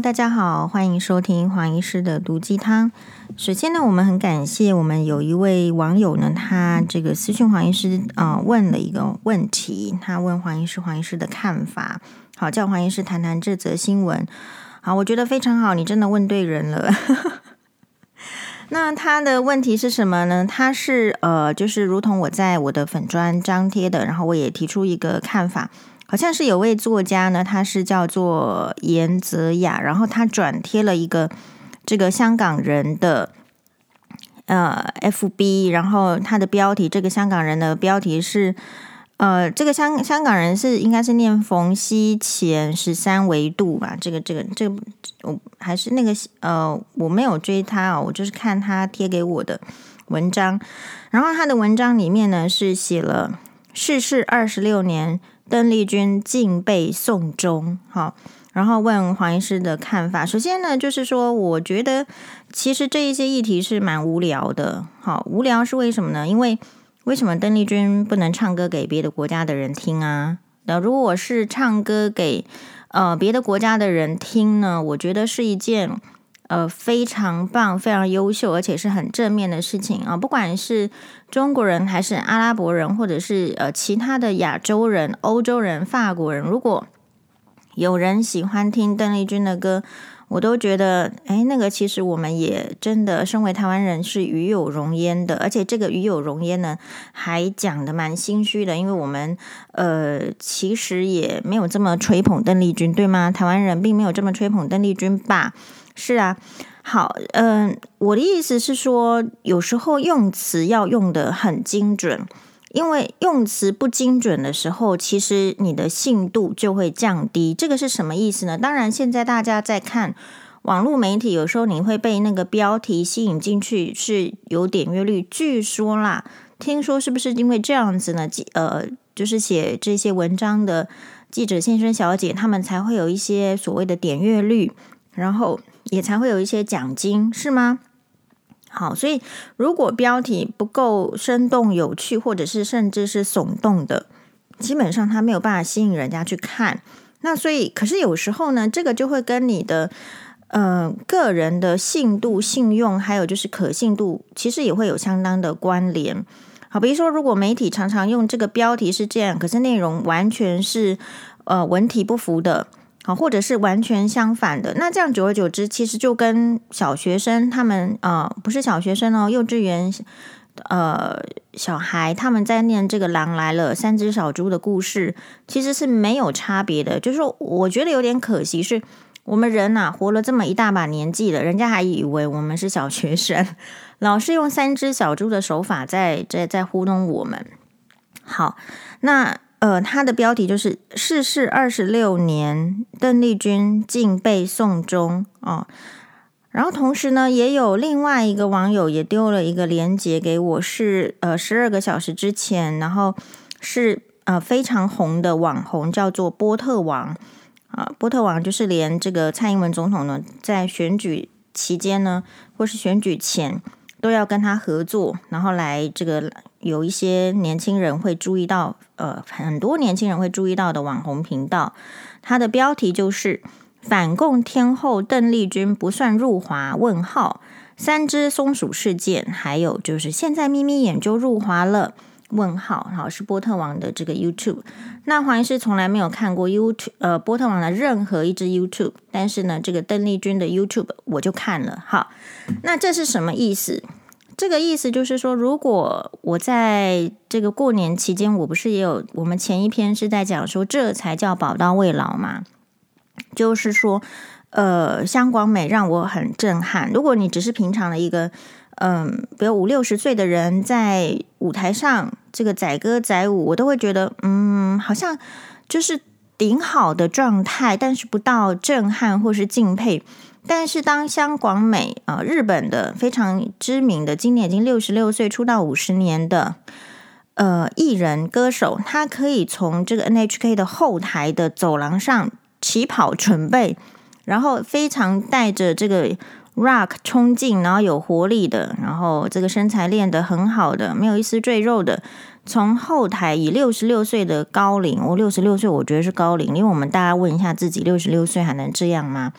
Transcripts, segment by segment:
大家好，欢迎收听黄医师的毒鸡汤。首先呢，我们很感谢我们有一位网友呢，他这个私讯黄医师啊、问了一个问题，他问黄医师黄医师的看法。好，叫黄医师谈谈这则新闻。好，我觉得非常好，你真的问对人了。那他的问题是什么呢？他是呃，就是如同我在我的粉砖张贴的，然后我也提出一个看法。好像是有位作家呢，他是叫做严泽雅，然后他转贴了一个这个香港人的呃 FB，然后他的标题，这个香港人的标题是呃，这个香香港人是应该是念冯睎干十三维度吧？这个这个这个我还是那个呃，我没有追他哦，我就是看他贴给我的文章，然后他的文章里面呢是写了逝世二十六年。邓丽君敬被送终，好，然后问黄医师的看法。首先呢，就是说，我觉得其实这一些议题是蛮无聊的，好，无聊是为什么呢？因为为什么邓丽君不能唱歌给别的国家的人听啊？那如果我是唱歌给呃别的国家的人听呢，我觉得是一件。呃，非常棒，非常优秀，而且是很正面的事情啊！不管是中国人，还是阿拉伯人，或者是呃其他的亚洲人、欧洲人、法国人，如果有人喜欢听邓丽君的歌，我都觉得，哎，那个其实我们也真的身为台湾人是与有荣焉的，而且这个与有荣焉呢，还讲得蛮心虚的，因为我们呃其实也没有这么吹捧邓丽君，对吗？台湾人并没有这么吹捧邓丽君吧？是啊，好，嗯、我的意思是说，有时候用词要用得很精准，因为用词不精准的时候，其实你的信度就会降低。这个是什么意思呢？当然，现在大家在看网络媒体，有时候你会被那个标题吸引进去，是有点阅率。据说啦，听说是不是因为这样子呢？呃，就是写这些文章的记者先生小姐，他们才会有一些所谓的点阅率，然后。也才会有一些奖金，是吗？好，所以如果标题不够生动有趣，或者是甚至是耸动的，基本上它没有办法吸引人家去看。那所以，可是有时候呢，这个就会跟你的呃个人的信度、信用，还有就是可信度，其实也会有相当的关联。好，比如说，如果媒体常常用这个标题是这样，可是内容完全是呃文体不符的。好，或者是完全相反的，那这样久而久之，其实就跟小学生他们啊、呃，不是小学生哦，幼稚园呃小孩他们在念这个《狼来了》三只小猪的故事，其实是没有差别的。就是说，我觉得有点可惜，是我们人呐、活了这么一大把年纪了，人家还以为我们是小学生，老是用三只小猪的手法在在在糊弄我们。好，那。呃，他的标题就是“逝世二十六年，邓丽君竟被送终”哦。然后同时呢，也有另外一个网友也丢了一个链接给我，是呃十二个小时之前，然后是呃非常红的网红，叫做波特王啊、波特王就是连这个蔡英文总统呢，在选举期间呢，或是选举前。都要跟他合作，然后来这个有一些年轻人会注意到，呃，很多年轻人会注意到的网红频道，它的标题就是“反共天后邓丽君不算入华？问号三只松鼠事件”，还有就是现在眯眯眼就入华了？问号好，是波特王的这个 YouTube。那黄医师从来没有看过 YouTube，呃，波特王的任何一支 YouTube，但是呢，这个邓丽君的 YouTube 我就看了。好，那这是什么意思？这个意思就是说，如果我在这个过年期间，我不是也有我们前一篇是在讲说，这才叫宝刀未老嘛？就是说，呃，香广美让我很震撼。如果你只是平常的一个，嗯，比如五六十岁的人在舞台上这个载歌载舞，我都会觉得，嗯，好像就是顶好的状态，但是不到震撼或是敬佩。但是当香广美啊、日本的非常知名的，今年已经六十六岁，出道五十年的呃艺人歌手，他可以从这个 NHK 的后台的走廊上起跑准备，然后非常带着这个。Rock 冲劲，然后有活力的，然后这个身材练得很好的，没有一丝赘肉的，从后台以六十六岁的高龄，我六十六岁，我觉得是高龄，因为我们大家问一下自己，六十六岁还能这样吗？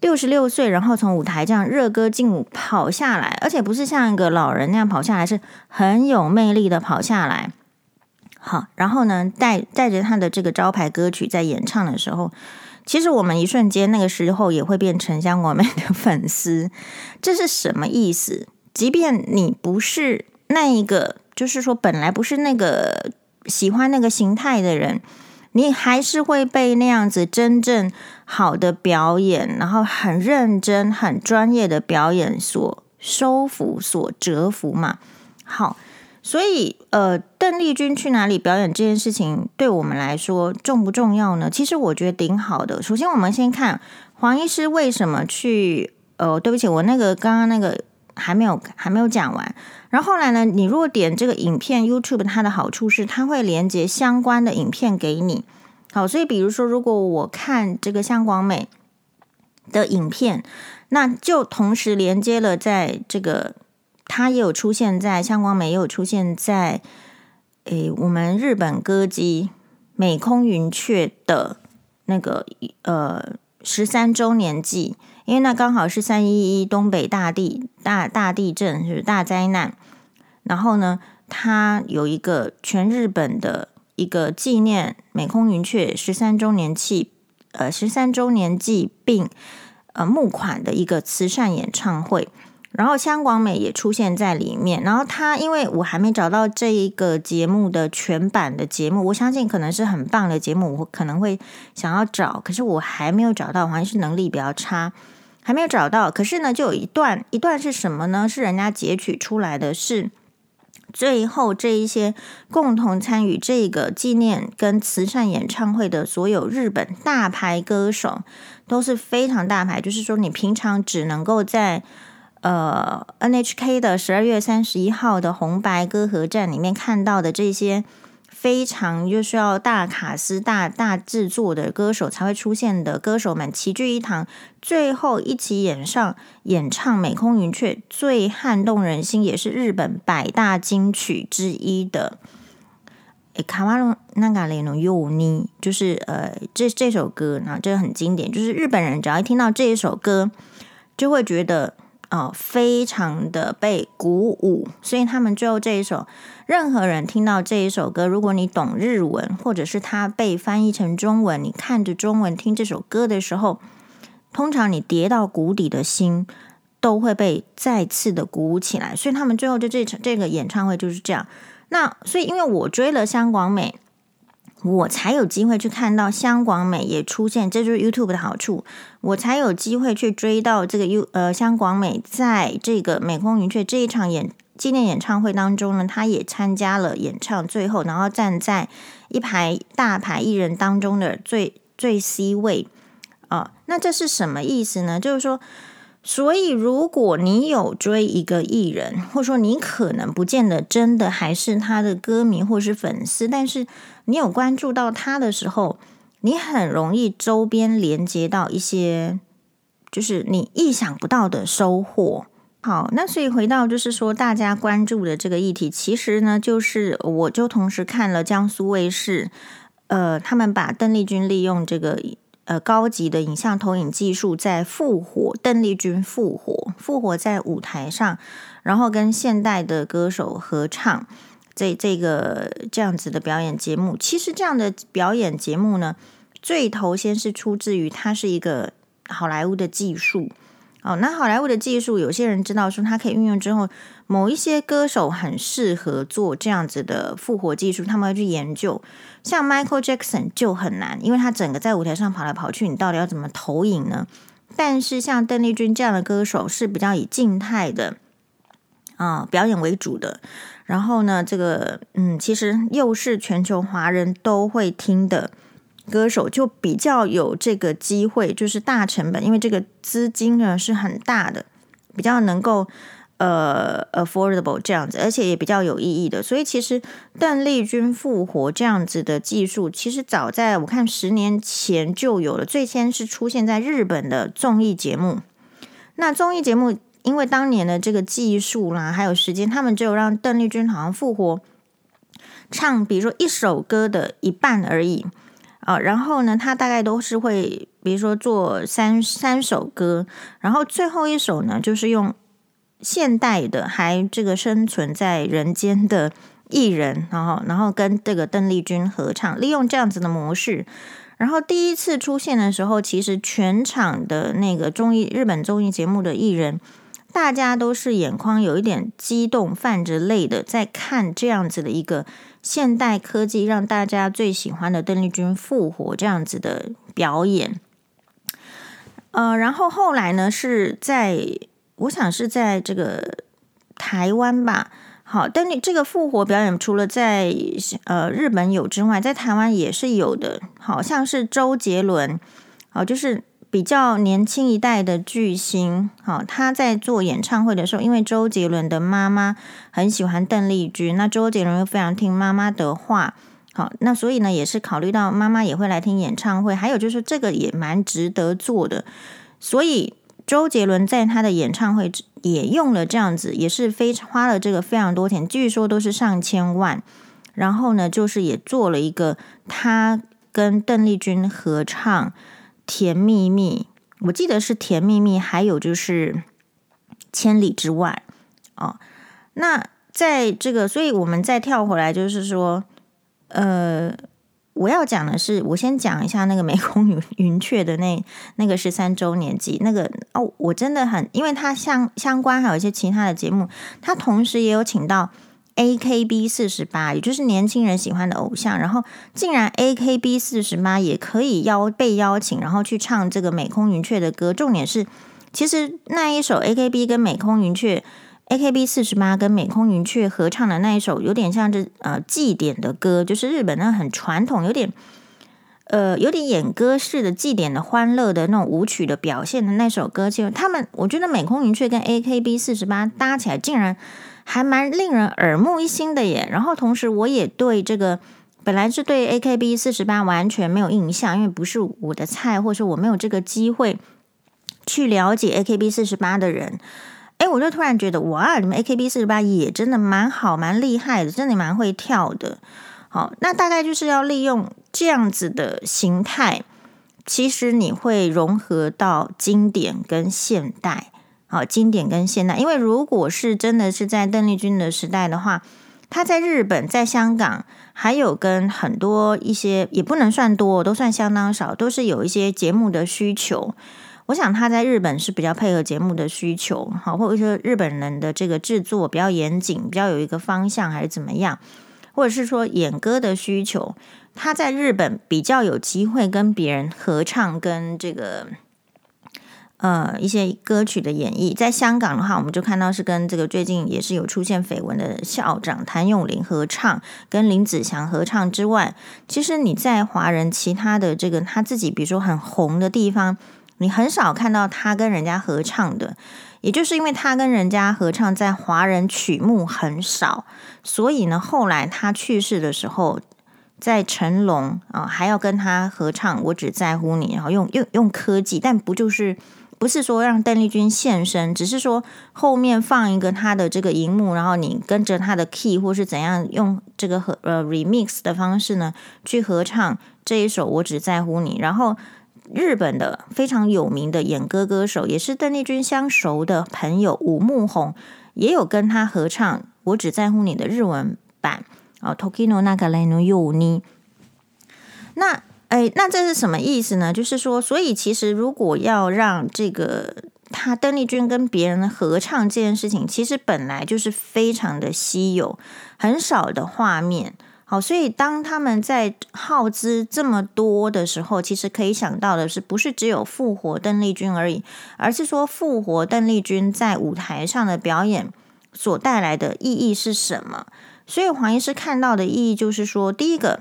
六十六岁，然后从舞台这样热歌劲舞跑下来，而且不是像一个老人那样跑下来，是很有魅力的跑下来。好，然后呢，带带着他的这个招牌歌曲在演唱的时候，其实我们一瞬间那个时候也会变成香广美的粉丝。这是什么意思？即便你不是那一个，就是说本来不是那个喜欢那个形态的人。你还是会被那样子真正好的表演，然后很认真、很专业的表演所收服、所折服嘛？好，所以呃，邓丽君去哪里表演这件事情，对我们来说重不重要呢？其实我觉得挺好的。首先，我们先看黄医师为什么去。呃，对不起，我那个刚刚那个还没有还没有讲完。然后后来呢，你如果点这个影片，YouTube 它的好处是它会连接相关的影片给你。好，所以比如说，如果我看这个香广美的影片，那就同时连接了在这个，它也有出现在香广美，也有出现在诶我们日本歌姬美空云雀的那个呃十三周年祭，因为那刚好是三一一东北大地大大地震，就是大灾难。然后呢，它有一个全日本的一个纪念美空云雀十三周年庆，呃，十三周年祭并呃募款的一个慈善演唱会。然后香广美也出现在里面。然后他，因为我还没找到这一个节目的全版的节目，我相信可能是很棒的节目，我可能会想要找，可是我还没有找到，还是能力比较差，还没有找到。可是呢，就有一段，一段是什么呢？是人家截取出来的是。最后，这一些共同参与这个纪念跟慈善演唱会的所有日本大牌歌手，都是非常大牌。就是说，你平常只能够在呃 NHK 的十二月三十一号的红白歌合战里面看到的这些。非常就需要大卡司、大大制作的歌手才会出现的歌手们齐聚一堂，最后一起演上演唱《美空云雀》最撼动人心，也是日本百大金曲之一的《卡瓦隆那嘎雷诺尤尼》，就是呃这这首歌呢，这个很经典，就是日本人只要一听到这一首歌，就会觉得。啊，非常的被鼓舞，所以他们最后这一首，任何人听到这一首歌，如果你懂日文，或者是它被翻译成中文，你看着中文听这首歌的时候，通常你跌到谷底的心都会被再次的鼓舞起来。所以他们最后就这场这个演唱会就是这样。那所以因为我追了香广美。我才有机会去看到香广美也出现，这就是 YouTube 的好处。我才有机会去追到这个 U 呃香广美在这个美空云雀这一场演纪念演唱会当中呢，他也参加了演唱，最后然后站在一排大牌艺人当中的最最 C 位啊、那这是什么意思呢？就是说。所以，如果你有追一个艺人，或者说你可能不见得真的还是他的歌迷或是粉丝，但是你有关注到他的时候，你很容易周边连接到一些，就是你意想不到的收获。好，那所以回到就是说大家关注的这个议题，其实呢，就是我就同时看了江苏卫视，呃，他们把邓丽君利用这个。呃，高级的影像投影技术在复活，邓丽君复活，复活在舞台上，然后跟现代的歌手合唱，这这个这样子的表演节目，其实这样的表演节目呢，最头先是出自于它是一个好莱坞的技术。哦，那好莱坞的技术，有些人知道说它可以运用之后，某一些歌手很适合做这样子的复活技术，他们会去研究。像 Michael Jackson 就很难，因为他整个在舞台上跑来跑去，你到底要怎么投影呢？但是像邓丽君这样的歌手是比较以静态的啊、表演为主的。然后呢，这个嗯，其实又是全球华人都会听的。歌手就比较有这个机会，就是大成本，因为这个资金呢是很大的，比较能够呃 affordable 这样子，而且也比较有意义的。所以其实邓丽君复活这样子的技术，其实早在我看十年前就有了，最先是出现在日本的综艺节目。那综艺节目因为当年的这个技术啦，还有时间，他们只有让邓丽君好像复活唱，比如说一首歌的一半而已。啊，然后呢，他大概都是会，比如说做三三首歌，然后最后一首呢，就是用现代的还这个生存在人间的艺人，然后然后跟这个邓丽君合唱，利用这样子的模式。然后第一次出现的时候，其实全场的那个综艺日本综艺节目的艺人，大家都是眼眶有一点激动，泛着泪的在看这样子的一个现代科技让大家最喜欢的邓丽君复活这样子的表演。呃，然后后来呢，是在我想是在这个台湾吧。好，但你这个复活表演除了在呃日本有之外，在台湾也是有的。好像是周杰伦，好，就是比较年轻一代的巨星。好，他在做演唱会的时候，因为周杰伦的妈妈很喜欢邓丽君，那周杰伦又非常听妈妈的话。好，那所以呢，也是考虑到妈妈也会来听演唱会，还有就是这个也蛮值得做的，所以。周杰伦在他的演唱会也用了这样子，也是非花了这个非常多钱，据说都是上千万。然后呢，就是也做了一个他跟邓丽君合唱《甜蜜蜜》，我记得是《甜蜜蜜》，还有就是《千里之外》哦。那在这个，所以我们再跳回来，就是说，呃。我要讲的是，我先讲一下那个美空 云云雀的那那个十三周年祭，那个哦，我真的很，因为它相相关还有一些其他的节目，它同时也有请到 AKB 四十八，也就是年轻人喜欢的偶像，然后竟然 AKB 四十八也可以邀被邀请，然后去唱这个美空云雀的歌，重点是，其实那一首 AKB 跟美空云雀。AKB 四十八跟美空云雀合唱的那一首，有点像这呃祭典的歌，就是日本那很传统，有点呃有点演歌式的祭典的欢乐的那种舞曲的表现的那首歌。其实他们，我觉得美空云雀跟 AKB 四十八搭起来，竟然还蛮令人耳目一新的耶。然后同时，我也对这个本来是对 AKB 四十八完全没有印象，因为不是我的菜，或是我没有这个机会去了解 AKB 四十八的人。哎，我就突然觉得，哇，你们 AKB 四十八也真的蛮好，蛮厉害的，真的蛮会跳的。好，那大概就是要利用这样子的形态，其实你会融合到经典跟现代。好，经典跟现代，因为如果是真的是在邓丽君的时代的话，她在日本、在香港，还有跟很多一些也不能算多，都算相当少，都是有一些节目的需求。我想他在日本是比较配合节目的需求，好，或者说日本人的这个制作比较严谨，比较有一个方向，还是怎么样，或者是说演歌的需求，他在日本比较有机会跟别人合唱，跟这个呃一些歌曲的演绎。在香港的话，我们就看到是跟这个最近也是有出现绯闻的校长谭咏麟合唱，跟林子祥合唱之外，其实你在华人其他的这个他自己，比如说很红的地方。你很少看到他跟人家合唱的，也就是因为他跟人家合唱在华人曲目很少，所以呢，后来他去世的时候，在成龙啊还要跟他合唱《我只在乎你》，然后用用用科技，但不就是不是说让邓丽君现身，只是说后面放一个他的这个荧幕，然后你跟着他的 key 或是怎样用这个和呃 remix 的方式呢去合唱这一首《我只在乎你》，然后。日本的非常有名的演歌歌手，也是邓丽君相熟的朋友武木宏，也有跟他合唱《我只在乎你》的日文版哦。时の流れのように。那哎，那这是什么意思呢？就是说，所以其实如果要让这个他邓丽君跟别人合唱这件事情，其实本来就是非常的稀有，很少的画面。 好，所以当他们在耗资这么多的时候，其实可以想到的是，不是只有复活邓丽君而已，而是说复活邓丽君在舞台上的表演所带来的意义是什么？所以黄医师看到的意义就是说，第一个，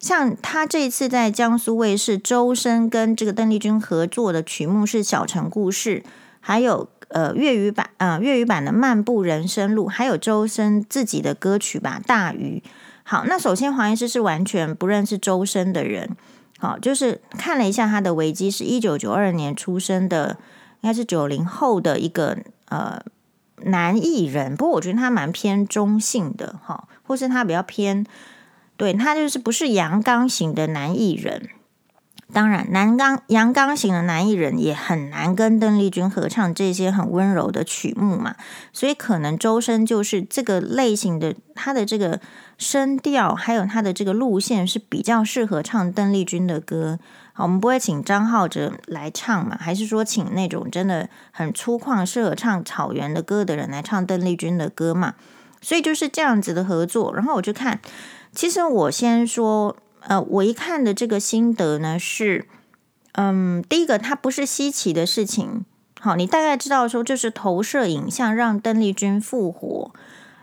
像他这次在江苏卫视，周深跟这个邓丽君合作的曲目是《小城故事》，还有呃粤语版啊、粤语版的《漫步人生路》，还有周深自己的歌曲吧《大鱼》。好，那首先黄医师是完全不认识周深的人，好，就是看了一下他的维基，是一九九二年出生的，应该是九零后的一个呃男艺人，不过我觉得他蛮偏中性的，哈，或是他比较偏对，他就是不是阳刚型的男艺人。当然，男刚阳刚型的男艺人也很难跟邓丽君合唱这些很温柔的曲目嘛，所以可能周深就是这个类型的，他的这个声调还有他的这个路线是比较适合唱邓丽君的歌。我们不会请张浩哲来唱嘛？还是说请那种真的很粗犷、适合唱草原的歌的人来唱邓丽君的歌嘛？所以就是这样子的合作。然后我就看，其实我先说。呃，我一看的这个心得呢是，嗯，第一个它不是稀奇的事情，好，你大概知道说这是投射影像让邓丽君复活。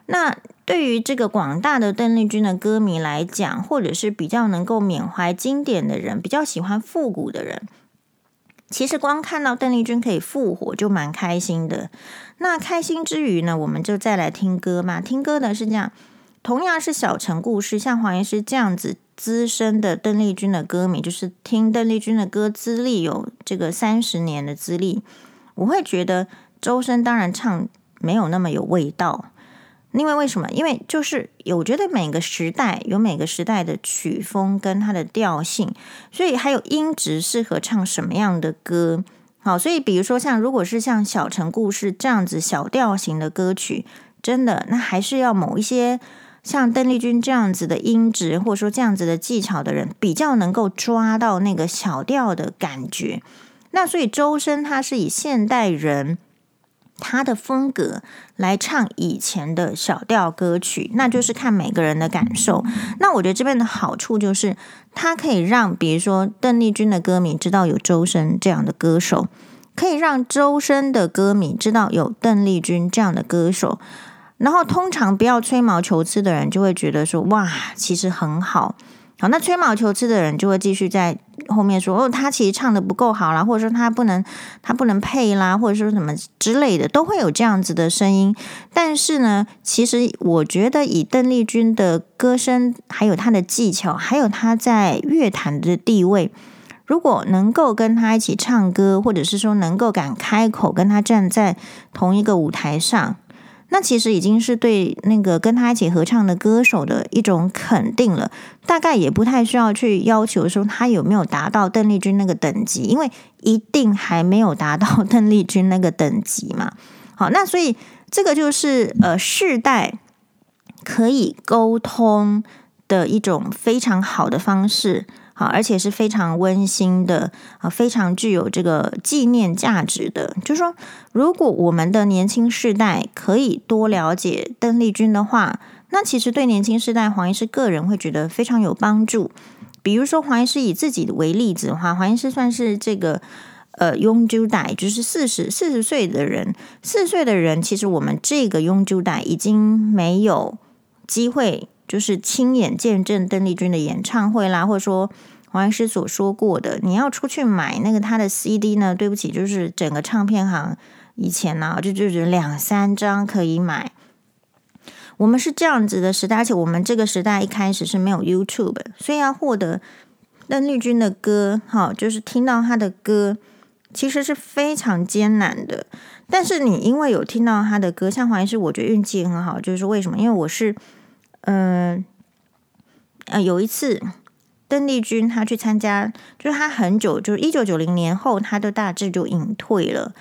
那对于这个广大的邓丽君的歌迷来讲，或者是比较能够缅怀经典的人，比较喜欢复古的人，其实光看到邓丽君可以复活就蛮开心的。那开心之余呢，我们就再来听歌嘛。听歌的是这样，同样是小城故事，像黄医师这样子。资深的邓丽君的歌迷，就是听邓丽君的歌资历有这个三十年的资历，我会觉得周深当然唱没有那么有味道，因为为什么？因为就是我觉得每个时代有每个时代的曲风跟它的调性，所以还有音质适合唱什么样的歌。好，所以比如说像如果是像小城故事这样子小调型的歌曲，真的那还是要某一些。像邓丽君这样子的音质，或者说这样子的技巧的人，比较能够抓到那个小调的感觉。那所以周深他是以现代人他的风格来唱以前的小调歌曲，那就是看每个人的感受。那我觉得这边的好处就是，他可以让比如说邓丽君的歌迷知道有周深这样的歌手，可以让周深的歌迷知道有邓丽君这样的歌手。然后通常不要吹毛求疵的人就会觉得说哇，其实很好。好，那吹毛求疵的人就会继续在后面说哦，他其实唱的不够好啦，或者说他不能他不能配啦，或者说什么之类的，都会有这样子的声音。但是呢，其实我觉得以邓丽君的歌声，还有她的技巧，还有她在乐坛的地位，如果能够跟她一起唱歌，或者是说能够敢开口跟她站在同一个舞台上。那其实已经是对那个跟他一起合唱的歌手的一种肯定了，大概也不太需要去要求说他有没有达到邓丽君那个等级，因为一定还没有达到 邓丽君那个等级嘛。好，那所以这个就是呃世代可以沟通的一种非常好的方式。啊，而且是非常温馨的啊，非常具有这个纪念价值的。就是说，如果我们的年轻世代可以多了解邓丽君的话，那其实对年轻世代黄医师个人会觉得非常有帮助。比如说，黄医师以自己为例子的话，黄医师算是这个呃永久代，就是四十四十岁的人，四十岁的人，其实我们这个永久代已经没有机会。就是亲眼见证邓丽君的演唱会啦，或者说黄医师所说过的，你要出去买那个他的 CD 呢？对不起，就是整个唱片行以前呢、啊，就就是两三张可以买。我们是这样子的时代，而且我们这个时代一开始是没有 YouTube，所以要获得邓丽君的歌，哈，就是听到她的歌，其实是非常艰难的。但是你因为有听到她的歌，像黄医师，我觉得运气很好，就是为什么？因为我是。嗯，呃，有一次，邓丽君她去参加，就是她很久，就是一九九零年后，她就大致就隐退了。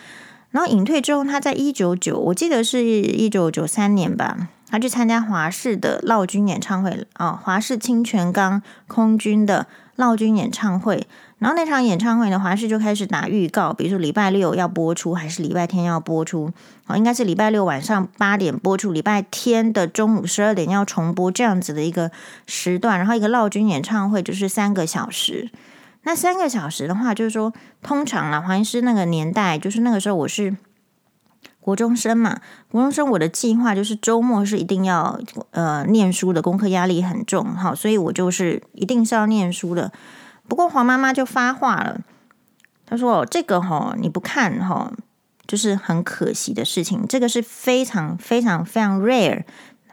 然后隐退之后，她在一九九，我记得是一九九三年吧，她去参加华视的闹军演唱会啊，华视清泉岗空军的闹军演唱会。然后那场演唱会呢，华视就开始打预告，比如说礼拜六要播出，还是礼拜天要播出？哦，应该是礼拜六晚上八点播出，礼拜天的中午十二点要重播这样子的一个时段。然后一个劳军演唱会就是三个小时。那三个小时的话，就是说通常啦，黄医师那个年代，就是那个时候我是国中生嘛，国中生我的计划就是周末是一定要呃念书的，功课压力很重，好，所以我就是一定是要念书的。不过黄妈妈就发话了，她说：“这个哈你不看哈，就是很可惜的事情。这个是非常非常非常 rare。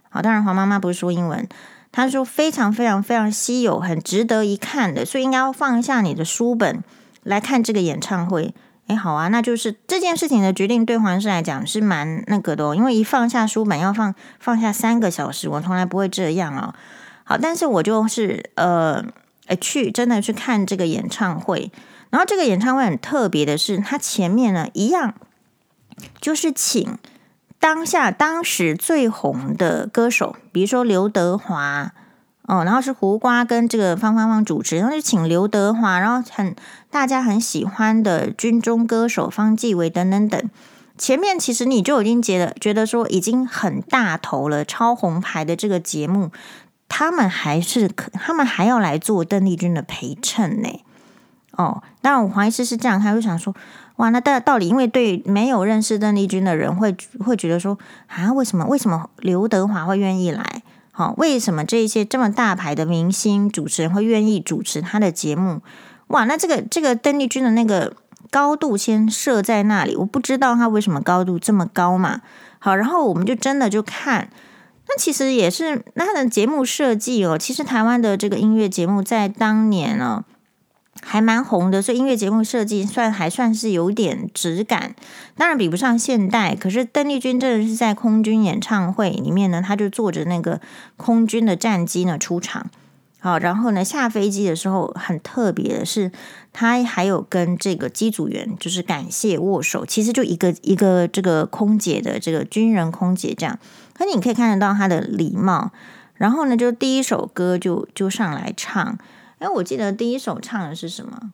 好，当然黄妈妈不是说英文，她说非常非常非常稀有，很值得一看的，所以应该要放下你的书本来看这个演唱会。哎，好啊，那就是这件事情的决定对黄医师来讲是蛮那个的哦，因为一放下书本要放放下三个小时，我从来不会这样哦。”好，但是我就是呃，去真的去看这个演唱会，然后这个演唱会很特别的是，它前面呢一样，就是请当下当时最红的歌手，比如说刘德华。哦，然后是胡瓜跟这个方芳芳主持，然后就请刘德华，然后很大家很喜欢的军中歌手方季惟等等等。前面其实你就已经觉得觉得说已经很大头了，超红牌的这个节目，他们还是可他们还要来做邓丽君的陪衬呢。哦，当然我怀疑是是这样，他就想说，哇，那到到底因为对没有认识邓丽君的人会会觉得说啊，为什么为什么刘德华会愿意来？好，为什么这一些这么大牌的明星主持人会愿意主持他的节目？哇，那这个这个邓丽君的那个高度先设在那里，我不知道他为什么高度这么高嘛。好，然后我们就真的就看，那其实也是那他的节目设计哦。其实台湾的这个音乐节目在当年呢、哦。还蛮红的，所以音乐节目设计算还算是有点质感，当然比不上现代。可是邓丽君真的是在空军演唱会里面呢，他就坐着那个空军的战机呢出场，好，然后呢下飞机的时候很特别的是，他还有跟这个机组员就是感谢握手，其实就一个一个这个空姐的这个军人空姐这样，可你可以看得到他的礼貌。然后呢，就第一首歌就就上来唱。哎，我记得第一首唱的是什么？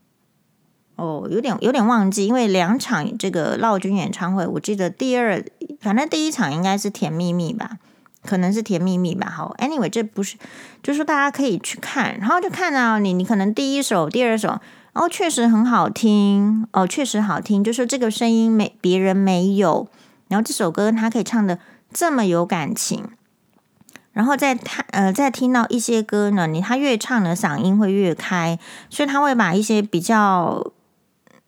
哦，有点有点忘记，因为两场这个闹军演唱会，我记得第二，反正第一场应该是《甜蜜蜜》吧，可能是《甜蜜蜜》吧。好，Anyway，这不是，就是大家可以去看，然后就看到你，你可能第一首、第二首，然哦，确实很好听，哦，确实好听，就是这个声音没别人没有，然后这首歌他可以唱的这么有感情。然后在他呃在听到一些歌呢，你他越唱的嗓音会越开，所以他会把一些比较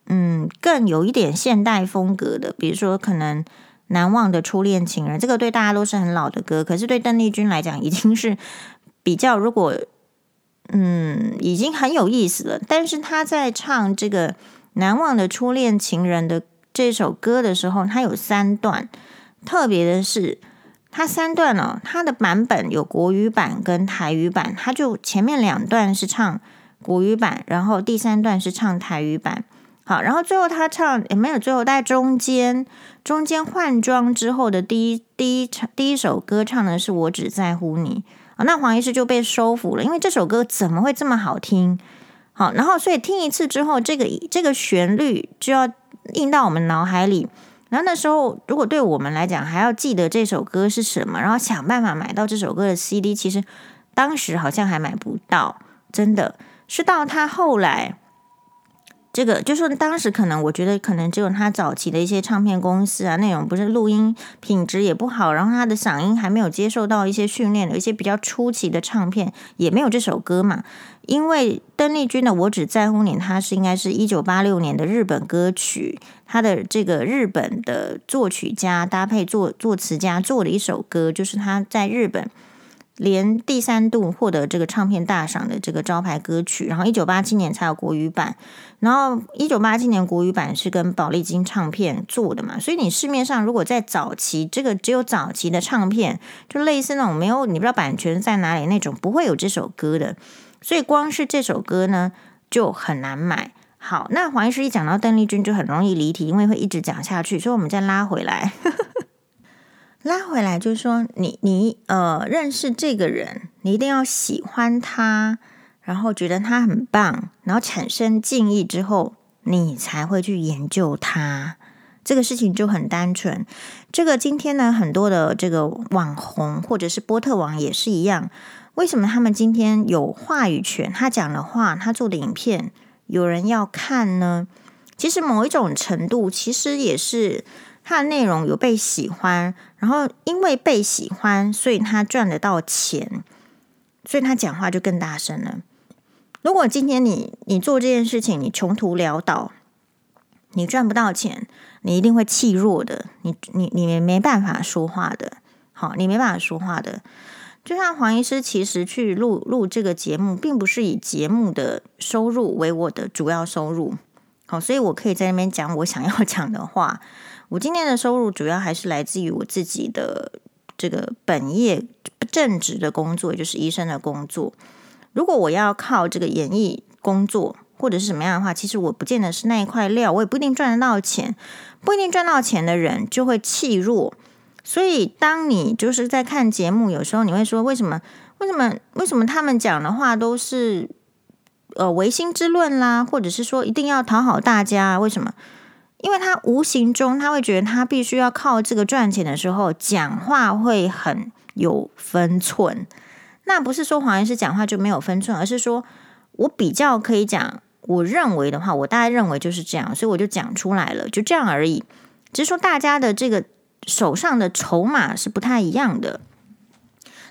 嗯更有一点现代风格的，比如说可能难忘的初恋情人，这个对大家都是很老的歌，可是对邓丽君来讲已经是比较如果嗯已经很有意思了。但是他在唱这个难忘的初恋情人的这首歌的时候，他有三段，特别的是。它三段哦，它的版本有国语版跟台语版，它就前面两段是唱国语版，然后第三段是唱台语版。好，然后最后他唱也没有最后，在中间中间换装之后的第一第一场第一首歌唱的是我只在乎你啊，那黄医师就被收服了，因为这首歌怎么会这么好听？好，然后所以听一次之后，这个这个旋律就要印到我们脑海里。然后那时候，如果对我们来讲还要记得这首歌是什么，然后想办法买到这首歌的 CD，其实当时好像还买不到，真的是到他后来。这个就是当时可能，我觉得可能只有他早期的一些唱片公司啊，内容不是录音品质也不好，然后他的嗓音还没有接受到一些训练，有一些比较初期的唱片也没有这首歌嘛。因为邓丽君的《我只在乎你》，它是应该是一九八六年的日本歌曲，他的这个日本的作曲家搭配作作词家做的一首歌，就是他在日本。连第三度获得这个唱片大赏的这个招牌歌曲，然后一九八七年才有国语版，然后一九八七年国语版是跟宝丽金唱片做的嘛，所以你市面上如果在早期这个只有早期的唱片，就类似那种没有你不知道版权在哪里那种，不会有这首歌的，所以光是这首歌呢就很难买。好，那黄医师一讲到邓丽君就很容易离题，因为会一直讲下去，所以我们再拉回来。拉回来就是说，你你呃认识这个人，你一定要喜欢他，然后觉得他很棒，然后产生敬意之后，你才会去研究他。这个事情就很单纯。这个今天呢，很多的这个网红或者是波特王也是一样。为什么他们今天有话语权？他讲的话，他做的影片，有人要看呢？其实某一种程度，其实也是。他的内容有被喜欢，然后因为被喜欢，所以他赚得到钱，所以他讲话就更大声了。如果今天你你做这件事情，你穷途潦倒，你赚不到钱，你一定会气弱的，你你你没办法说话的，好，你没办法说话的。就像黄医师其实去录录这个节目，并不是以节目的收入为我的主要收入，好，所以我可以在那边讲我想要讲的话。我今天的收入主要还是来自于我自己的这个本业，正职的工作，就是医生的工作。如果我要靠这个演艺工作或者是什么样的话，其实我不见得是那一块料，我也不一定赚得到钱。不一定赚到钱的人就会气弱。所以，当你就是在看节目，有时候你会说：为什么？为什么？为什么他们讲的话都是呃唯心之论啦，或者是说一定要讨好大家？为什么？因为他无形中他会觉得他必须要靠这个赚钱的时候，讲话会很有分寸。那不是说黄医师讲话就没有分寸，而是说我比较可以讲，我认为的话，我大概认为就是这样，所以我就讲出来了，就这样而已。只是说大家的这个手上的筹码是不太一样的。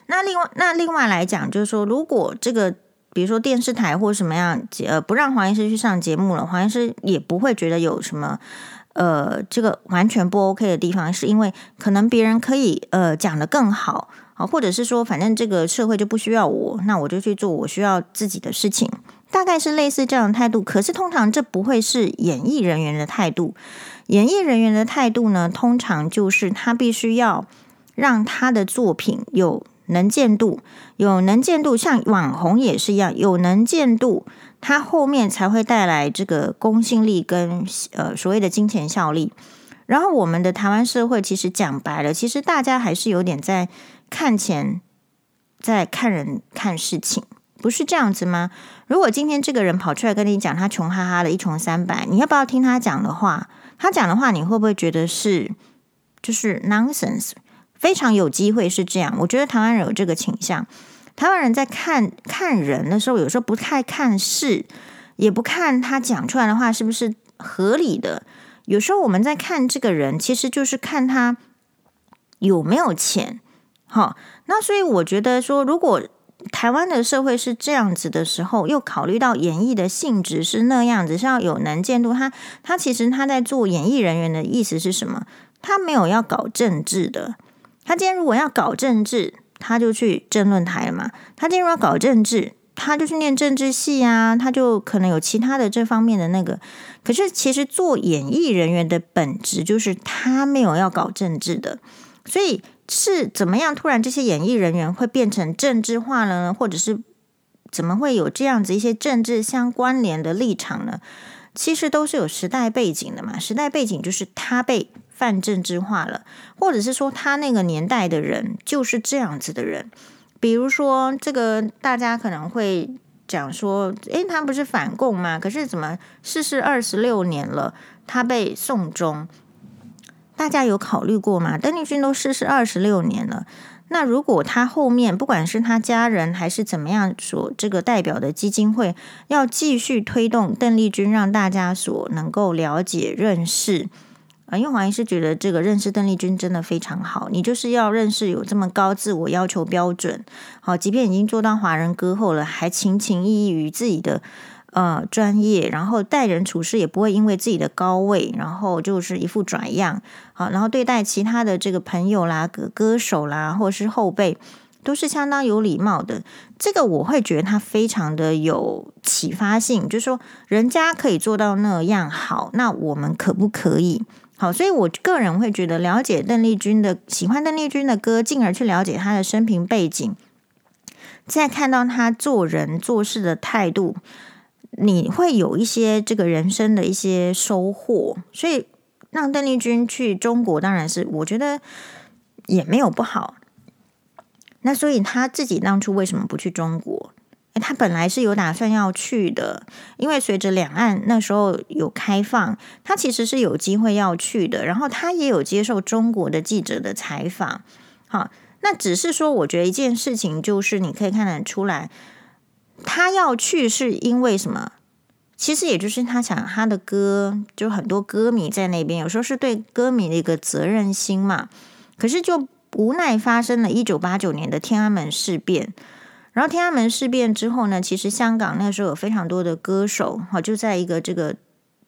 那另外，那另外来讲，就是说，如果这个比如说电视台或什么样，呃，不让黄医师去上节目了，黄医师也不会觉得有什么呃这个完全不 OK 的地方，是因为可能别人可以呃讲得更好。啊，或者是说，反正这个社会就不需要我，那我就去做我需要自己的事情，大概是类似这样的态度。可是通常这不会是演艺人员的态度。演艺人员的态度呢，通常就是他必须要让他的作品有能见度，有能见度，像网红也是一样，有能见度，它后面才会带来这个公信力跟呃所谓的金钱效力。然后我们的台湾社会其实讲白了，其实大家还是有点在。看钱，在看人看事情，不是这样子吗？如果今天这个人跑出来跟你讲他穷哈哈的一穷三白，你要不要听他讲的话？他讲的话你会不会觉得是就是 nonsense？非常有机会是这样。我觉得台湾人有这个倾向，台湾人在看看人的时候，有时候不太看事，也不看他讲出来的话是不是合理的。有时候我们在看这个人，其实就是看他有没有钱。好，那所以我觉得说，如果台湾的社会是这样子的时候，又考虑到演艺的性质是那样子，是要有能见度。他他其实他在做演艺人员的意思是什么？他没有要搞政治的。他今天如果要搞政治，他就去政论台了嘛。他今天如果要搞政治，他就去念政治系啊，他就可能有其他的这方面的那个。可是其实做演艺人员的本质就是他没有要搞政治的，所以。是怎么样？突然这些演艺人员会变成政治化了呢？或者是怎么会有这样子一些政治相关联的立场呢？其实都是有时代背景的嘛。时代背景就是他被泛政治化了，或者是说他那个年代的人就是这样子的人。比如说，这个大家可能会讲说，诶，他不是反共吗？可是怎么逝世二十六年了，他被送终？大家有考虑过吗？邓丽君都逝世二十六年了，那如果他后面不管是他家人还是怎么样，所这个代表的基金会要继续推动邓丽君，让大家所能够了解认识因为黄医师觉得这个认识邓丽君真的非常好，你就是要认识有这么高自我要求标准，好，即便已经做到华人歌后了，还情情意意于自己的。呃，专业，然后待人处事也不会因为自己的高位，然后就是一副拽样，好，然后对待其他的这个朋友啦、歌歌手啦，或者是后辈，都是相当有礼貌的。这个我会觉得他非常的有启发性，就是说人家可以做到那样好，那我们可不可以？好，所以我个人会觉得了解邓丽君的，喜欢邓丽君的歌，进而去了解她的生平背景，再看到她做人做事的态度。你会有一些这个人生的一些收获，所以让邓丽君去中国，当然是我觉得也没有不好。那所以他自己当初为什么不去中国？他本来是有打算要去的，因为随着两岸那时候有开放，他其实是有机会要去的。然后他也有接受中国的记者的采访。好，那只是说，我觉得一件事情就是你可以看得出来。他要去是因为什么？其实也就是他想他的歌，就很多歌迷在那边，有时候是对歌迷的一个责任心嘛。可是就无奈发生了一九八九年的天安门事变，然后天安门事变之后呢，其实香港那时候有非常多的歌手，哈，就在一个这个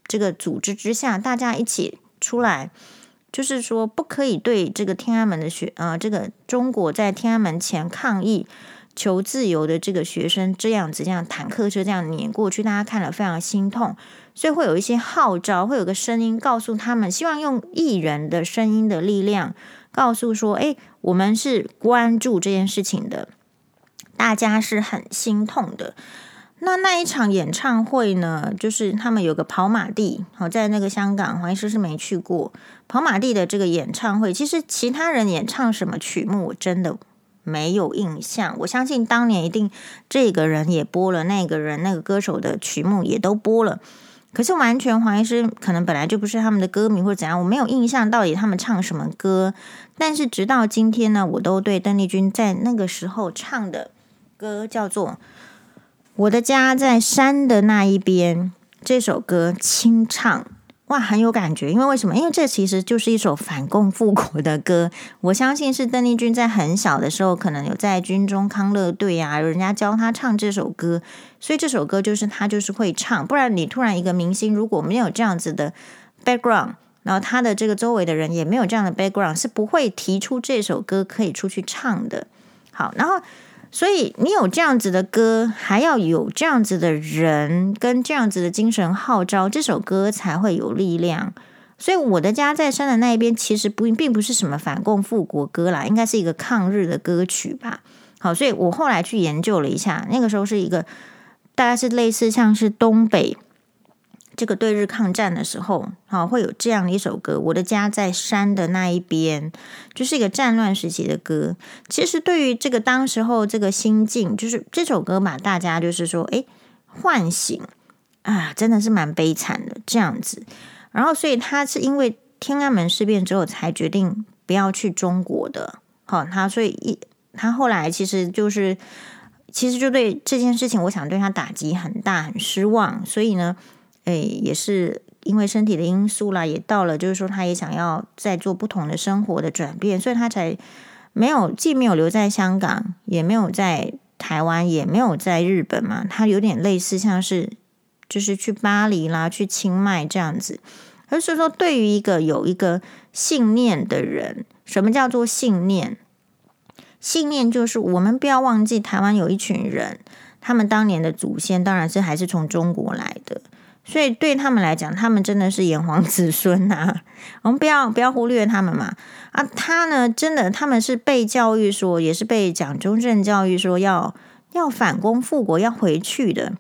这个组织之下，大家一起出来，就是说不可以对这个天安门的学，呃，这个中国在天安门前抗议。求自由的这个学生这样子，这样坦克车这样碾过去，大家看了非常心痛，所以会有一些号召，会有个声音告诉他们，希望用艺人的声音的力量，告诉说，哎，我们是关注这件事情的，大家是很心痛的。那那一场演唱会呢，就是他们有个跑马地，好，在那个香港，黄医师是没去过跑马地的这个演唱会。其实其他人演唱什么曲目，我真的没有印象。我相信当年一定这个人也播了，那个人那个歌手的曲目也都播了。可是完全黄医师可能本来就不是他们的歌迷或者怎样，我没有印象到底他们唱什么歌。但是直到今天呢，我都对邓丽君在那个时候唱的歌叫做。我的家在山的那一边，这首歌清唱哇，很有感觉。因为为什么？因为这其实就是一首反共复国的歌。我相信是邓丽君在很小的时候，可能有在军中康乐队啊，有人家教她唱这首歌，所以这首歌就是她就是会唱。不然你突然一个明星如果没有这样子的 background，然后他的这个周围的人也没有这样的 background，是不会提出这首歌可以出去唱的。好，然后。所以你有这样子的歌，还要有这样子的人跟这样子的精神号召，这首歌才会有力量。所以我的家在山的那一边，其实不并不是什么反共复国歌啦，应该是一个抗日的歌曲吧。好，所以我后来去研究了一下，那个时候是一个大概是类似像是东北。这个对日抗战的时候，好，会有这样的一首歌。我的家在山的那一边，就是一个战乱时期的歌。其实对于这个当时候这个心境，就是这首歌把大家就是说，哎，唤醒啊，真的是蛮悲惨的这样子。然后，所以他是因为天安门事变之后才决定不要去中国的。好，他所以一他后来其实就是其实就对这件事情，我想对他打击很大，很失望。所以呢。哎，也是因为身体的因素啦，也到了，就是说，他也想要再做不同的生活的转变，所以他才没有，既没有留在香港，也没有在台湾，也没有在日本嘛。他有点类似，像是就是去巴黎啦，去清迈这样子。而是说，对于一个有一个信念的人，什么叫做信念？信念就是我们不要忘记，台湾有一群人，他们当年的祖先当然是还是从中国来的。所以对他们来讲，他们真的是炎黄子孙呐、我们不要不要忽略他们嘛。啊，他呢，真的他们是被教育说，也是被蒋中正教育说要要反攻复国，要回去的。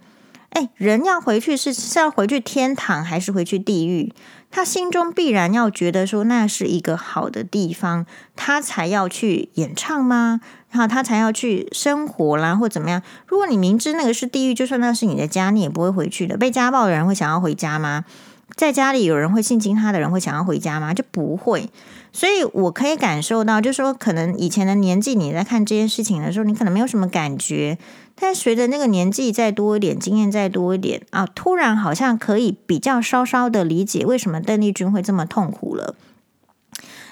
哎，人要回去是是要回去天堂还是回去地狱？他心中必然要觉得说那是一个好的地方，他才要去演唱吗？然后他才要去生活啦，或怎么样？如果你明知那个是地狱，就算那是你的家，你也不会回去的。被家暴的人会想要回家吗？在家里有人会性侵他的人会想要回家吗？就不会。所以我可以感受到，就是说，可能以前的年纪你在看这件事情的时候，你可能没有什么感觉。但随着那个年纪再多一点，经验再多一点啊，突然好像可以比较稍稍的理解为什么邓丽君会这么痛苦了。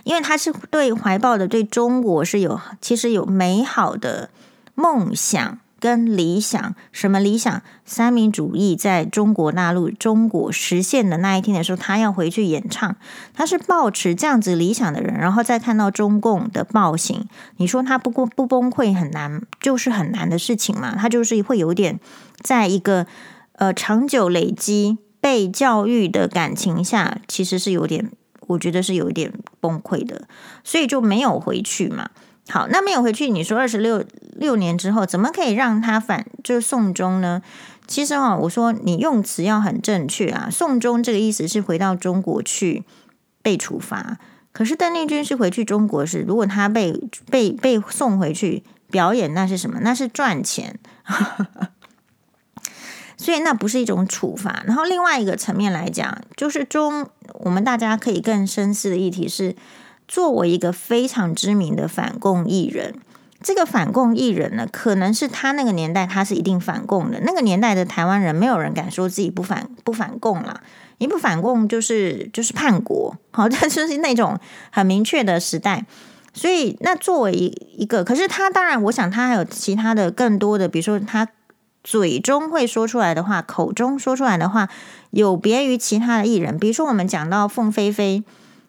因为他是对怀抱的对中国是有其实有美好的梦想跟理想，什么理想？三民主义在中国大陆中国实现的那一天的时候，他要回去演唱。他是抱持这样子理想的人，然后再看到中共的暴行，你说他不过不崩溃很难，就是很难的事情嘛。他就是会有点在一个呃长久累积被教育的感情下，其实是有点。我觉得是有一点崩溃的，所以就没有回去嘛。好，那没有回去，你说二十六六年之后，怎么可以让他反就是送中呢？其实啊，我说你用词要很正确啊。送中这个意思是回到中国去被处罚，可是邓丽君是回去中国是，如果他被被被送回去表演，那是什么？那是赚钱。所以那不是一种处罚，然后另外一个层面来讲，就是中我们大家可以更深思的议题是，作为一个非常知名的反共艺人，这个反共艺人呢，可能是他那个年代他是一定反共的，那个年代的台湾人没有人敢说自己不反不反共啦，你不反共就是就是叛国，好，这就是那种很明确的时代。所以那作为一一个，可是他当然，我想他还有其他的更多的，比如说他。嘴中会说出来的话，口中说出来的话，有别于其他的艺人。比如说，我们讲到凤飞飞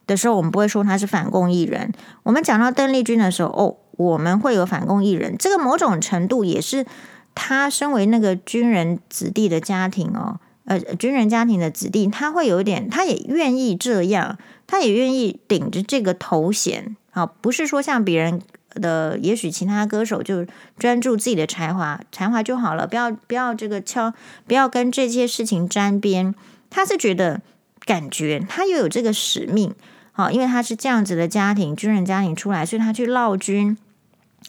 的时候，我们不会说他是反共艺人；我们讲到邓丽君的时候，哦，我们会有反共艺人，这个某种程度也是他身为那个军人子弟的家庭哦，呃，军人家庭的子弟，他会有点，他也愿意这样，他也愿意顶着这个头衔，好，不是说像别人的，也许其他歌手就专注自己的才华，才华就好了，不要不要这个敲，不要跟这些事情沾边。他是觉得感觉他又有这个使命，好，因为他是这样子的家庭，军人家庭出来，所以他去闹军，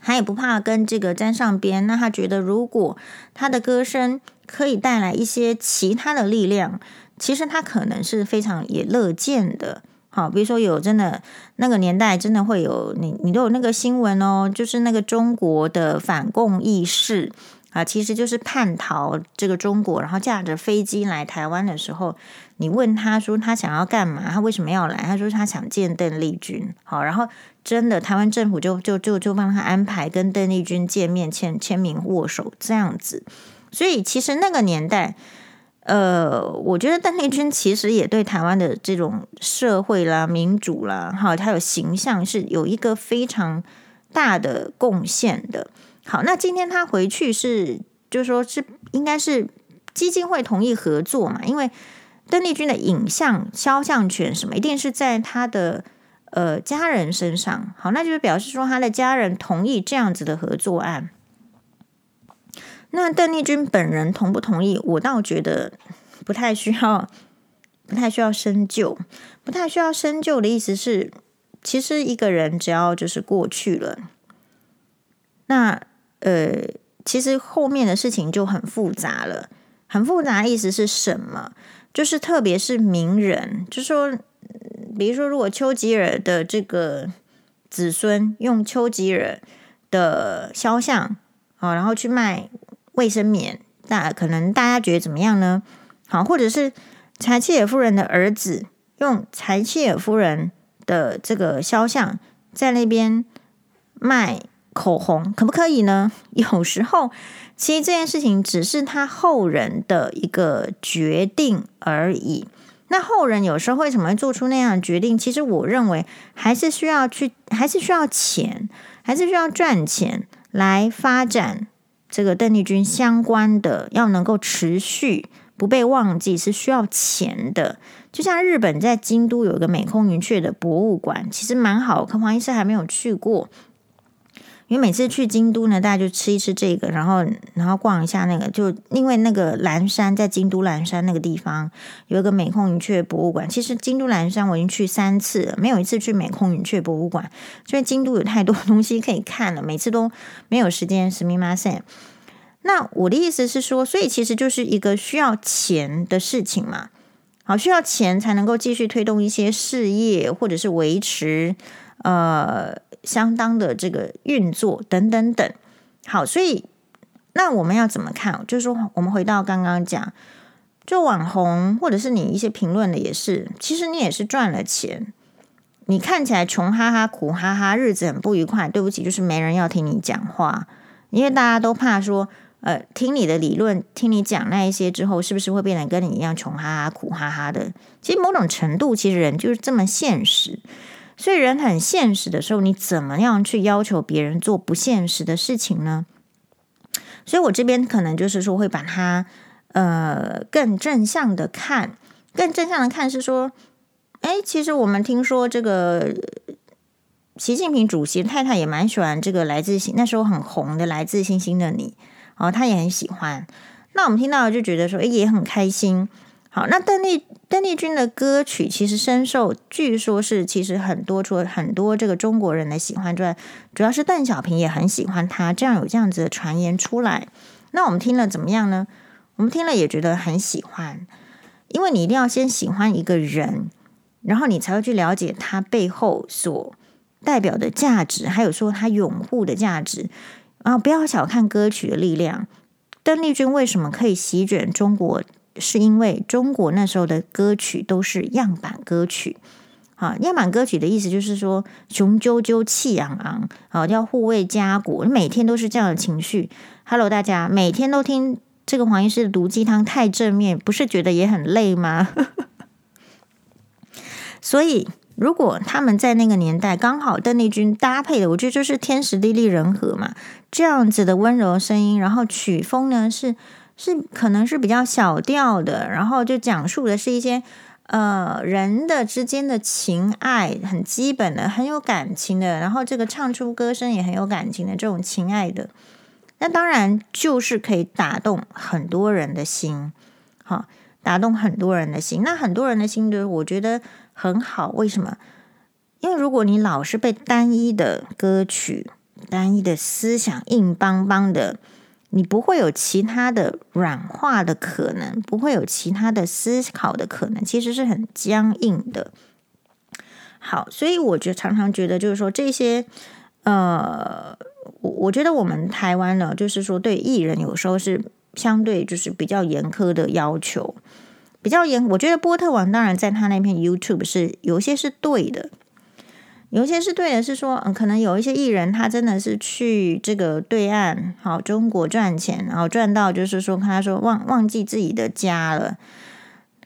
他也不怕跟这个沾上边。那他觉得，如果他的歌声可以带来一些其他的力量，其实他可能是非常也乐见的。好，比如说有真的那个年代，真的会有你，你都有那个新闻哦，就是那个中国的反共义士啊，其实就是叛逃这个中国，然后驾着飞机来台湾的时候，你问他说他想要干嘛，他为什么要来？他说他想见邓丽君。好，然后真的台湾政府就就就就帮他安排跟邓丽君见面，签签名握手这样子。所以其实那个年代。呃，我觉得邓丽君其实也对台湾的这种社会啦、民主啦，哈，他有形象是有一个非常大的贡献的。好，那今天他回去是，就是说是应该是基金会同意合作嘛？因为邓丽君的影像、肖像权什么，一定是在他的呃家人身上。好，那就是表示说他的家人同意这样子的合作案。那邓丽君本人同不同意？我倒觉得不太需要，不太需要深究，不太需要深究的意思是，其实一个人只要就是过去了，那呃，其实后面的事情就很复杂了。很复杂意思是什么？就是特别是名人，就说，比如说，如果丘吉尔的这个子孙用丘吉尔的肖像啊，然后去卖。卫生棉，那可能大家觉得怎么样呢？好，或者是柴契尔夫人的儿子用柴契尔夫人的这个肖像在那边卖口红，可不可以呢？有时候，其实这件事情只是他后人的一个决定而已。那后人有时候为什么会做出那样的决定？其实我认为还是需要去，还是需要钱，还是需要赚钱来发展。这个邓丽君相关的要能够持续不被忘记是需要钱的，就像日本在京都有一个美空云雀的博物馆，其实蛮好。可黄医师还没有去过。因为每次去京都呢，大家就吃一吃这个，然后然后逛一下那个，就因为那个岚山在京都岚山那个地方有一个美空云雀博物馆。其实京都岚山我已经去三次了，没有一次去美空云雀博物馆，所以京都有太多东西可以看了，每次都没有时间。すみません。那我的意思是说，所以其实就是一个需要钱的事情嘛，好，需要钱才能够继续推动一些事业，或者是维持呃。 相当的这个运作等等等，好，所以那我们要怎么看？就是说，我们回到刚刚讲，就网红或者是你一些评论的也是，其实你也是赚了钱，你看起来穷哈哈、苦哈哈，日子很不愉快。对不起，就是没人要听你讲话，因为大家都怕说，呃，听你的理论，听你讲那一些之后，是不是会变得跟你一样穷哈哈、苦哈哈的？其实某种程度，其实人就是这么现实。所以人很现实的时候，你怎么样去要求别人做不现实的事情呢？所以我这边可能就是说，会把它呃更正向的看，更正向的看是说，哎，其实我们听说这个习近平主席太太也蛮喜欢这个来自星那时候很红的来自星星的你，哦，他也很喜欢。那我们听到就觉得说，哎，也很开心。好，那邓丽邓丽君的歌曲其实深受，据说是其实很多除了很多这个中国人的喜欢之外，主要是邓小平也很喜欢她，这样有这样子的传言出来。那我们听了怎么样呢？我们听了也觉得很喜欢，因为你一定要先喜欢一个人，然后你才会去了解他背后所代表的价值，还有说他拥护的价值。啊，不要小看歌曲的力量。邓丽君为什么可以席卷中国？是因为中国那时候的歌曲都是样板歌曲，啊，样板歌曲的意思就是说雄赳赳气昂昂，啊，要护卫家国，每天都是这样的情绪。Hello，大家每天都听这个黄医师的毒鸡汤，太正面，不是觉得也很累吗？所以如果他们在那个年代刚好邓丽君搭配的，我觉得就是天时地利人和嘛，这样子的温柔声音，然后曲风呢是是可能是比较小调的，然后就讲述的是一些呃人的之间的情爱，很基本的，很有感情的，然后这个唱出歌声也很有感情的这种情爱的，那当然就是可以打动很多人的心，好，打动很多人的心，那很多人的心就是我觉得。很好，为什么？因为如果你老是被单一的歌曲、单一的思想硬邦邦的，你不会有其他的软化的可能，不会有其他的思考的可能，其实是很僵硬的。好，所以我就常常觉得，就是说这些，呃，我我觉得我们台湾呢，就是说对艺人有时候是相对就是比较严苛的要求。比较严，我觉得波特王当然在他那片 YouTube 是有些是对的，有些是对的，是说嗯，可能有一些艺人他真的是去这个对岸，好中国赚钱，然后赚到就是说，他说忘忘记自己的家了。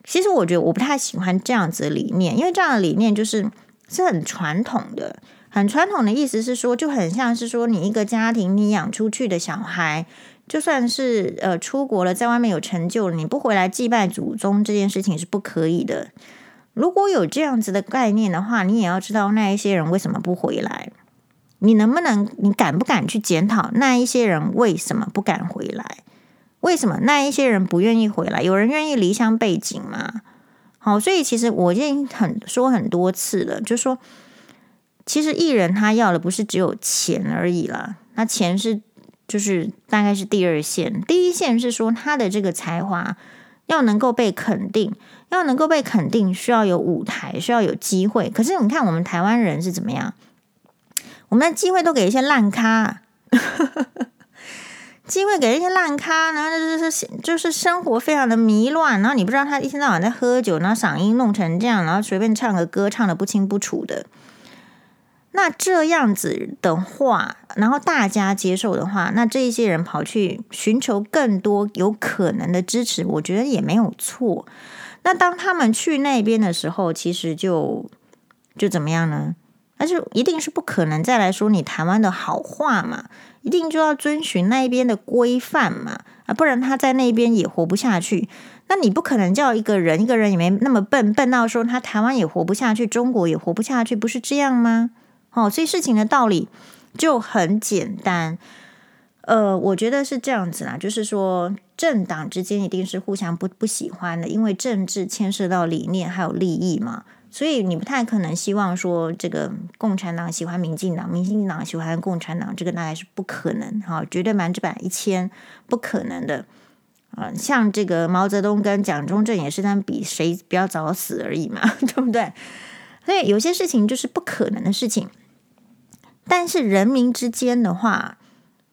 其实我觉得我不太喜欢这样子理念，因为这样的理念就是是很传统的，很传统的意思是说，就很像是说你一个家庭你养出去的小孩。就算是呃出国了，在外面有成就了，你不回来祭拜祖宗这件事情是不可以的。如果有这样子的概念的话，你也要知道那一些人为什么不回来。你能不能，你敢不敢去检讨那一些人为什么不敢回来？为什么那一些人不愿意回来？有人愿意离乡背井吗？好，所以其实我已经很说很多次了，就是说，其实艺人他要的不是只有钱而已啦，那钱是。就是大概是第二线，第一线是说他的这个才华要能够被肯定，要能够被肯定，需要有舞台，需要有机会。可是你看我们台湾人是怎么样？我们的机会都给一些烂咖，机会给一些烂咖，然后就是就是生活非常的迷乱，然后你不知道他一天到晚在喝酒，然后嗓音弄成这样，然后随便唱个歌，唱得不清不楚的。那这样子的话，然后大家接受的话，那这一些人跑去寻求更多有可能的支持，我觉得也没有错。那当他们去那边的时候，其实就就怎么样呢？但是一定是不可能再来说你台湾的好话嘛，一定就要遵循那一边的规范嘛，啊，不然他在那边也活不下去。那你不可能叫一个人，一个人也没那么笨，笨到说他台湾也活不下去，中国也活不下去，不是这样吗？哦，所以事情的道理就很简单，呃，我觉得是这样子啦，就是说政党之间一定是互相不不喜欢的，因为政治牵涉到理念还有利益嘛，所以你不太可能希望说这个共产党喜欢民进党，民进党喜欢共产党，这个大概是不可能，哈，绝对百分之百一千不可能的，啊，像这个毛泽东跟蒋中正也是他们比谁比较早死而已嘛，对不对？所以有些事情就是不可能的事情。但是人民之间的话，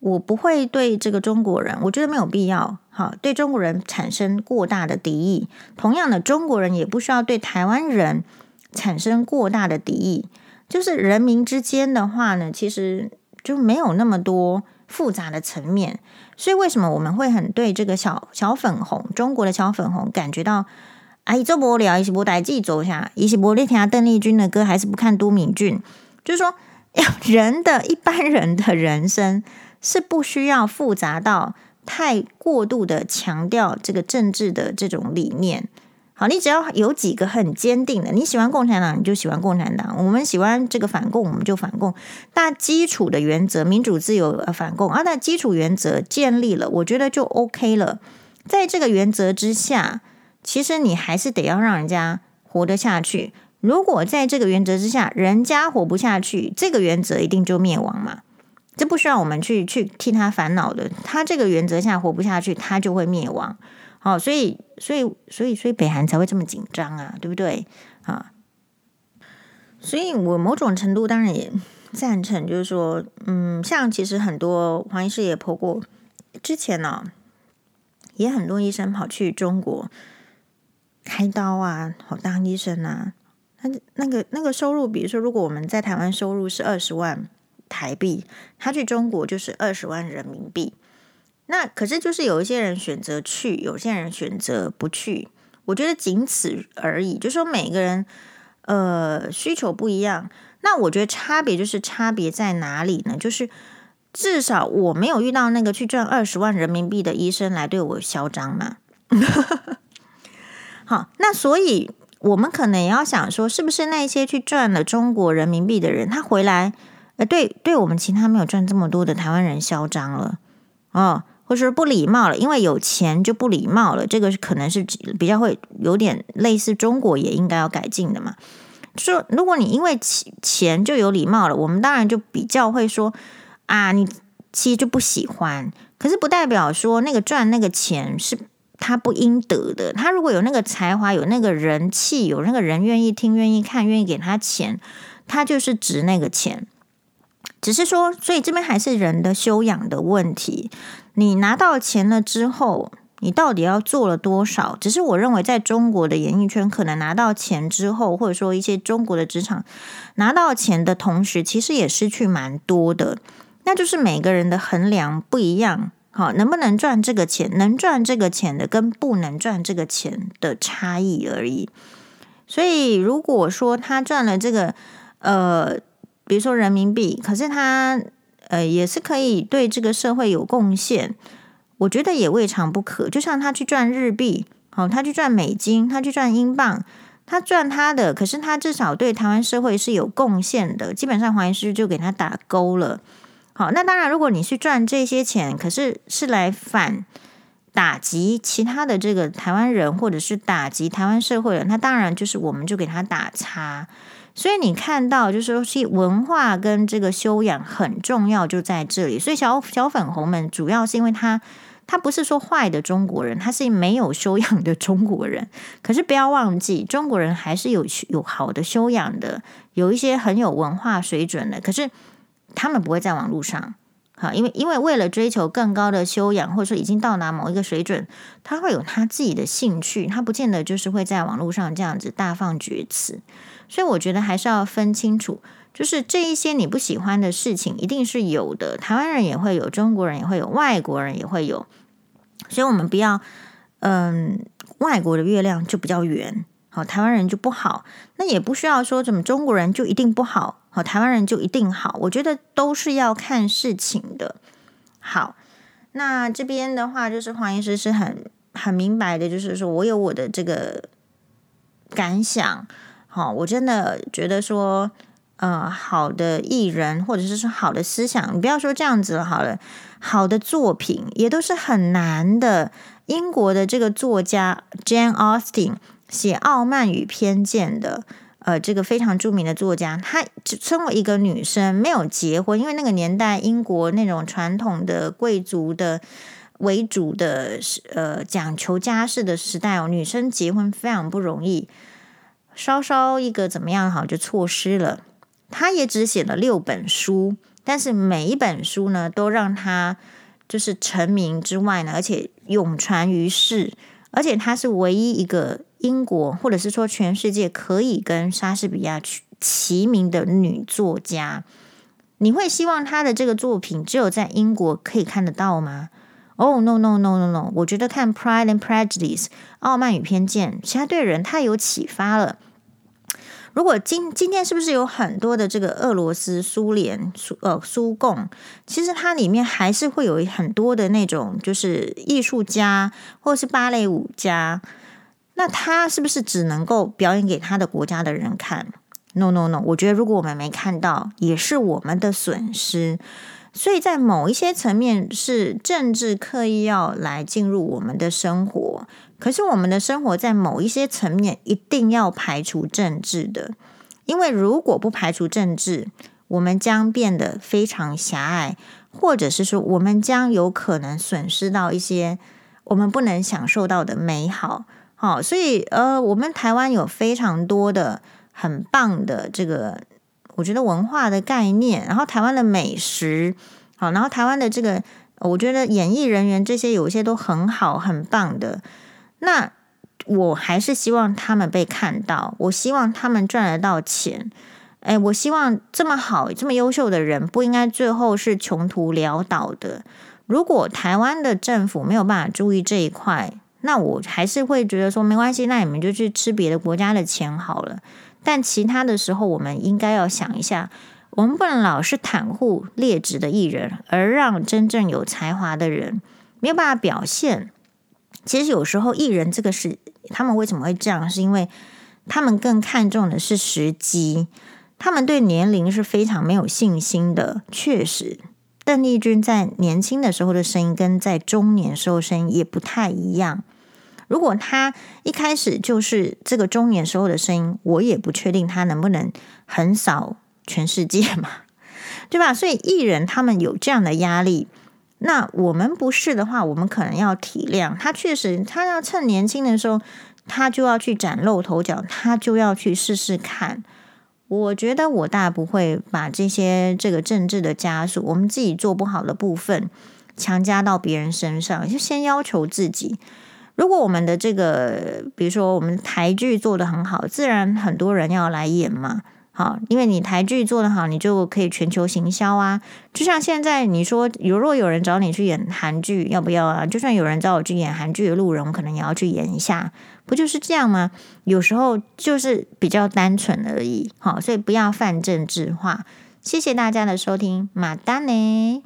我不会对这个中国人，我觉得没有必要，好，对中国人产生过大的敌意。同样的，中国人也不需要对台湾人产生过大的敌意。就是人民之间的话呢，其实就没有那么多复杂的层面。所以为什么我们会很对这个小小粉红，中国的小粉红感觉到，哎，这无聊，一起不带自己走下，一起不听邓丽君的歌，还是不看都敏俊，就是说。人的一般人的人生是不需要复杂到太过度的强调这个政治的这种理念。好，你只要有几个很坚定的，你喜欢共产党，你就喜欢共产党；我们喜欢这个反共，我们就反共。那基础的原则，民主自由呃反共啊，那基础原则建立了，我觉得就 OK 了。在这个原则之下，其实你还是得要让人家活得下去。如果在这个原则之下，人家活不下去，这个原则一定就灭亡嘛？这不需要我们去去替他烦恼的。他这个原则下活不下去，他就会灭亡。好，所以所以所以所以北韩才会这么紧张啊，对不对？啊，所以我某种程度当然也赞成，就是说，嗯，像其实很多黄医师也剖过，之前呢、哦，也很多医生跑去中国开刀啊，好当医生啊。那那个那个收入，比如说，如果我们在台湾收入是二十万台币，他去中国就是二十万人民币。那可是就是有一些人选择去，有些人选择不去。我觉得仅此而已。就说每个人，呃需求不一样。那我觉得差别就是差别在哪里呢？就是至少我没有遇到那个去赚二十万人民币的医生来对我嚣张嘛。好，那所以我们可能也要想说，是不是那些去赚了中国人民币的人，他回来，呃，对，对我们其他没有赚这么多的台湾人嚣张了，哦，或者是不礼貌了，因为有钱就不礼貌了，这个可能是比较会有点类似中国也应该要改进的嘛。说如果你因为钱钱就有礼貌了，我们当然就比较会说啊，你其实就不喜欢，可是不代表说那个赚那个钱是。他不应得的。他如果有那个才华，有那个人气，有那个人愿意听、愿意看、愿意给他钱，他就是值那个钱。只是说，所以这边还是人的修养的问题。你拿到钱了之后，你到底要做了多少？只是我认为，在中国的演艺圈，可能拿到钱之后，或者说一些中国的职场拿到钱的同时，其实也失去蛮多的。那就是每个人的衡量不一样。好，能不能赚这个钱？能赚这个钱的跟不能赚这个钱的差异而已。所以，如果说他赚了这个，呃，比如说人民币，可是他呃也是可以对这个社会有贡献，我觉得也未尝不可。就像他去赚日币，好，他去赚美金，他去赚英镑，他赚他的，可是他至少对台湾社会是有贡献的。基本上，黄医师就给他打勾了。好，那当然，如果你去赚这些钱，可是是来反打击其他的这个台湾人，或者是打击台湾社会人，那当然就是我们就给他打叉。所以你看到，就是说，其文化跟这个修养很重要，就在这里。所以小小粉红们主要是因为他，他不是说坏的中国人，他是没有修养的中国人。可是不要忘记，中国人还是有有好的修养的，有一些很有文化水准的。可是。他们不会在网络上，好，因为因为为了追求更高的修养，或者说已经到达某一个水准，他会有他自己的兴趣，他不见得就是会在网络上这样子大放厥词。所以我觉得还是要分清楚，就是这一些你不喜欢的事情，一定是有的，台湾人也会有，中国人也会有，外国人也会有。所以我们不要，嗯，外国的月亮就比较圆。好，台湾人就不好，那也不需要说怎么中国人就一定不好，好，台湾人就一定好。我觉得都是要看事情的。好，那这边的话，就是黄医师是很很明白的，就是说我有我的这个感想。好，我真的觉得说，呃，好的艺人或者是说好的思想，你不要说这样子了，好了，好的作品也都是很难的。英国的这个作家 Jane Austen。写《傲慢与偏见》的，呃，这个非常著名的作家，她身为一个女生，没有结婚，因为那个年代英国那种传统的贵族的为主的，呃，讲求家世的时代哦，女生结婚非常不容易，稍稍一个怎么样好就错失了。她也只写了六本书，但是每一本书呢，都让她就是成名之外呢，而且永传于世，而且她是唯一一个。英国，或者是说全世界可以跟莎士比亚齐名的女作家，你会希望她的这个作品只有在英国可以看得到吗？哦、oh，no no no no no！我觉得看《Pride and Prejudice》傲慢与偏见，其实对人太有启发了。如果今今天是不是有很多的这个俄罗斯、苏联、苏呃苏共，其实它里面还是会有很多的那种就是艺术家或是芭蕾舞家。那他是不是只能够表演给他的国家的人看？No No No！我觉得如果我们没看到，也是我们的损失。所以在某一些层面，是政治刻意要来进入我们的生活。可是我们的生活在某一些层面一定要排除政治的，因为如果不排除政治，我们将变得非常狭隘，或者是说我们将有可能损失到一些我们不能享受到的美好。好，所以呃，我们台湾有非常多的很棒的这个，我觉得文化的概念，然后台湾的美食，好，然后台湾的这个，我觉得演艺人员这些有一些都很好，很棒的。那我还是希望他们被看到，我希望他们赚得到钱。哎，我希望这么好、这么优秀的人，不应该最后是穷途潦倒的。如果台湾的政府没有办法注意这一块，那我还是会觉得说没关系，那你们就去吃别的国家的钱好了。但其他的时候，我们应该要想一下，我们不能老是袒护劣质的艺人，而让真正有才华的人没有办法表现。其实有时候艺人这个是他们为什么会这样，是因为他们更看重的是时机，他们对年龄是非常没有信心的。确实，邓丽君在年轻的时候的声音跟在中年时候声音也不太一样。如果他一开始就是这个中年时候的声音，我也不确定他能不能横扫全世界嘛，对吧？所以艺人他们有这样的压力，那我们不是的话，我们可能要体谅他。确实，他要趁年轻的时候，他就要去崭露头角，他就要去试试看。我觉得我大不会把这些这个政治的枷锁，我们自己做不好的部分强加到别人身上，就先要求自己。如果我们的这个，比如说我们台剧做得很好，自然很多人要来演嘛。好，因为你台剧做得好，你就可以全球行销啊。就像现在你说，如果有人找你去演韩剧，要不要啊？就算有人找我去演韩剧的路人，我可能也要去演一下，不就是这样吗？有时候就是比较单纯而已。好，所以不要泛政治化。谢谢大家的收听，马丹呢。